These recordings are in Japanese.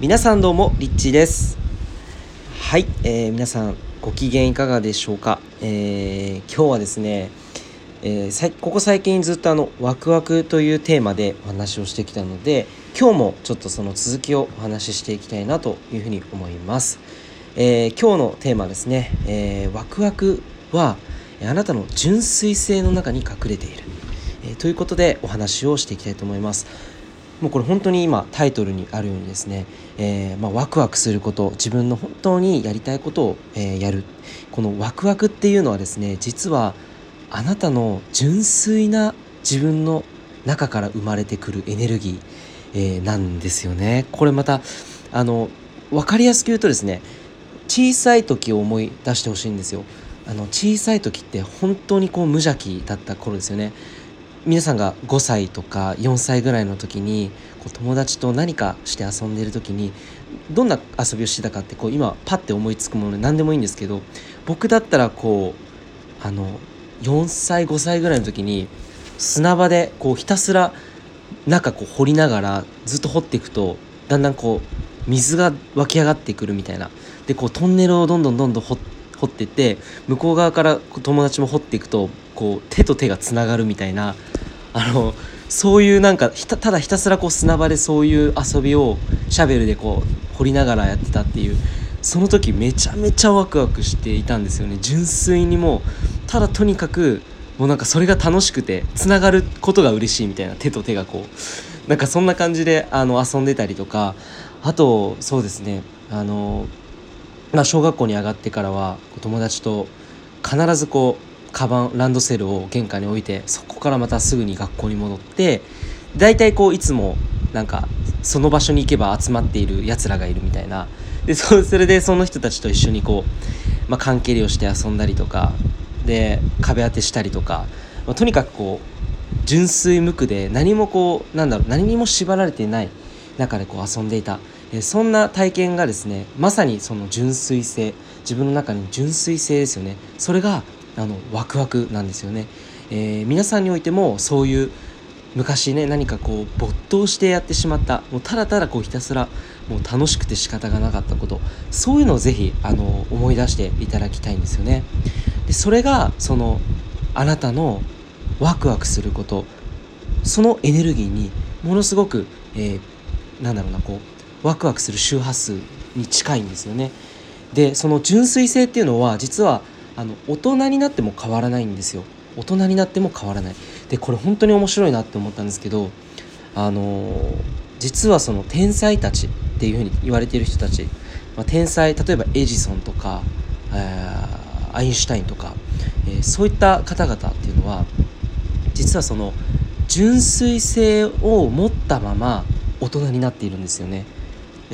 皆さんどうもリッチーです。はい、えー、皆さんご機嫌いかがでしょうか、えー、今日はですね、えー、ここ最近ずっとあのワクワクというテーマでお話をしてきたので今日もちょっとその続きをお話ししていきたいなというふうに思います、えー、今日のテーマですね、えー、ワクワクはあなたの純粋性の中に隠れている、えということでお話をしていきたいと思います。もうこれ本当に今タイトルにあるようにですね、えー、まあ、ワクワクすること自分の本当にやりたいことを、えー、やるこのワクワクっていうのはですね実はあなたの純粋な自分の中から生まれてくるエネルギー、えー、なんですよね。これまたあの分かりやすく言うとですね小さい時を思い出してほしいんですよ。あの小さい時って本当にこう無邪気だった頃ですよね。皆さんが5歳とか4歳ぐらいの時にこう友達と何かして遊んでる時にどんな遊びをしてたかってこう今パッて思いつくもので何でもいいんですけど僕だったらこうあの4歳5歳ぐらいの時に砂場でこうひたすら中こう掘りながらずっと掘っていくとだんだんこう水が湧き上がってくるみたいな。でこうトンネルをどんどんどんどん掘って掘って向こう側から友達も掘っていくとこう手と手がつながるみたいなあのそういうなんかただひたすらこう砂場でそういう遊びをシャベルでこう掘りながらやってたっていうその時めちゃめちゃワクワクしていたんですよね。純粋にもうただとにかくもうなんかそれが楽しくてつながることが嬉しいみたいな手と手がこう。なんかそんな感じであの遊んでたりとかあとそうですねあの、まあ、小学校に上がってからは友達と必ずこうカバンランドセルを玄関に置いてそこからまたすぐに学校に戻って大体こういつもなんかその場所に行けば集まっているやつらがいるみたいな。でそそれでその人たちと一緒にこう、まあ、缶蹴りをして遊んだりとかで壁当てしたりとか、まあ、とにかくこう純粋無垢で何もこうなんだろう何にも縛られてない中でこう遊んでいた、えそんな体験がですねまさにその純粋性自分の中に純粋性ですよね。それがあのワクワクなんですよね、えー、皆さんにおいてもそういう昔ね何かこう没頭してやってしまったもうただただこうひたすらもう楽しくて仕方がなかったことそういうのをぜひあの思い出していただきたいんですよね。でそれがそのあなたのワクワクすることそのエネルギーにものすごく、えー、なんだろうなこうワクワクする周波数に近いんですよね。でその純粋性っていうのは実はあの大人になっても変わらないんですよ。大人になっても変わらない。でこれ本当に面白いなって思ったんですけどあの実はその天才たちっていうふうに言われている人たち、まあ、天才例えばエジソンとか、え、アインシュタインとか、えー、そういった方々っていうのは実はその純粋性を持ったまま大人になっているんですよね。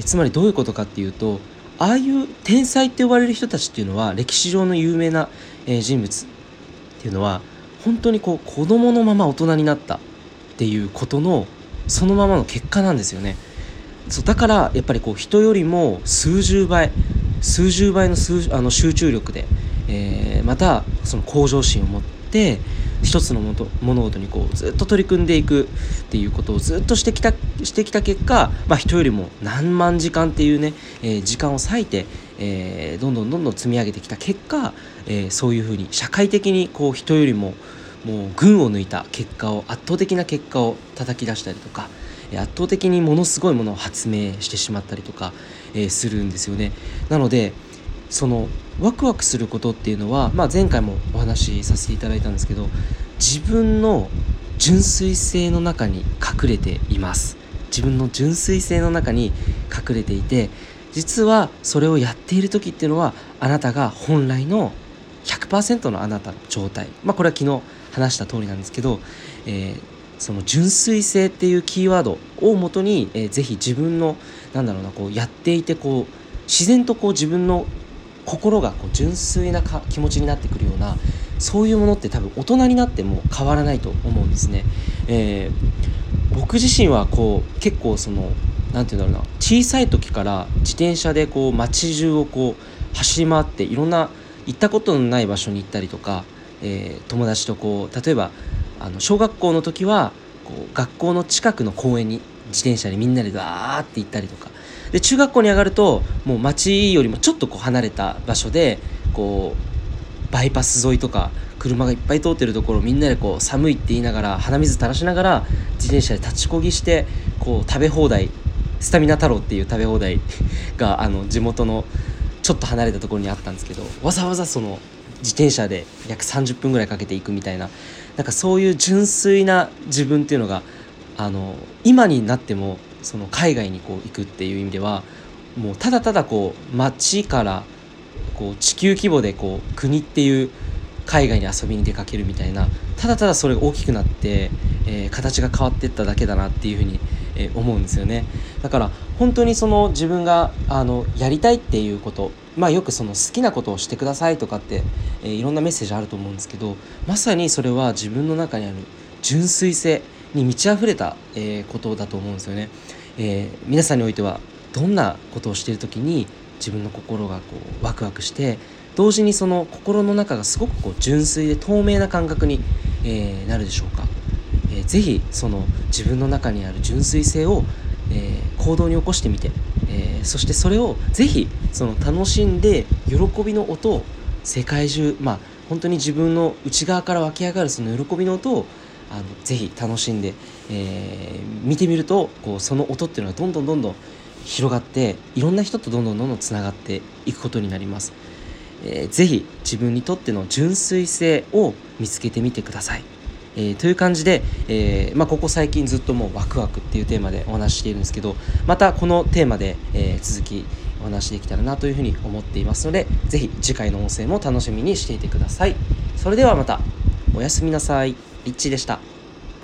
つまりどういうことかっていうとああいう天才って呼ばれる人たちっていうのは歴史上の有名な、えー、人物っていうのは本当にこう子供のまま大人になったっていうことのそのままの結果なんですよね。そうだからやっぱりこう人よりも数十倍数十倍の数あの集中力で、えー、またその向上心を持って一つの物事にこうずっと取り組んでいくっていうことをずっとしてきたしてきた結果、まあ、人よりも何万時間っていうね、えー、時間を割いて、えー、どんどんどんどん積み上げてきた結果、えー、そういうふうに社会的にこう人よりももう群を抜いた結果を圧倒的な結果を叩き出したりとか圧倒的にものすごいものを発明してしまったりとか、えー、するんですよね。なのでそのワクワクすることっていうのは、まあ、前回もお話しさせていただいたんですけど自分の純粋性の中に隠れています。自分の純粋性の中に隠れていて実はそれをやっている時っていうのはあなたが本来の100%のあなたの状態。まあこれは昨日話した通りなんですけど、えー、その純粋性っていうキーワードをもとに、えー、ぜひ自分のなんだろうなこうやっていてこう自然とこう自分の心がこう純粋なか気持ちになってくるようなそういうものって多分大人になっても変わらないと思うんですね。えー、僕自身はこう結構その何て言うんだろうな小さい時から自転車でこう街中をこう走り回っていろんな行ったことのない場所に行ったりとか、えー、友達とこう例えばあの小学校の時はこう学校の近くの公園に自転車でみんなでわーって行ったりとかで中学校に上がるともう町よりもちょっとこう離れた場所でこうバイパス沿いとか車がいっぱい通ってるところみんなでこう寒いって言いながら鼻水垂らしながら自転車で立ちこぎしてこう食べ放題スタミナ太郎っていう食べ放題 があの地元のちょっと離れたところにあったんですけどわざわざその自転車で約30分ぐらいかけていくみたいななんかそういう純粋な自分っていうのがあの今になってもその海外にこう行くっていう意味ではもうただただこう街からこう地球規模でこう国っていう海外に遊びに出かけるみたいなただただそれが大きくなって、えー、形が変わっていっただけだなっていうふうに、えー、思うんですよね。だから本当にその自分があのやりたいっていうことまあよくその好きなことをしてくださいとかって、えー、いろんなメッセージあると思うんですけどまさにそれは自分の中にある純粋性。に満ち溢れた、えー、ことだと思うんですよね、えー、皆さんにおいてはどんなことをしている時に自分の心がこうワクワクして同時にその心の中がすごくこう純粋で透明な感覚に、えー、なるでしょうか、えー、ぜひその自分の中にある純粋性を、えー、行動に起こしてみて、えー、そしてそれをぜひその楽しんで喜びの音を世界中まあ本当に自分の内側から湧き上がるその喜びの音をあのぜひ楽しんで、えー、見てみるとこうその音っていうのがどんどんどんどん広がっていろんな人とどんどんどんどんつながっていくことになります。えー、ぜひ自分にとっての純粋性を見つけてみてください。えー、という感じで、えーまあ、ここ最近ずっともうワクワクっていうテーマでお話ししているんですけどまたこのテーマで、えー、続きお話できたらなというふうに思っていますのでぜひ次回の音声も楽しみにしていてください。それではまたおやすみなさい。リッチーでした。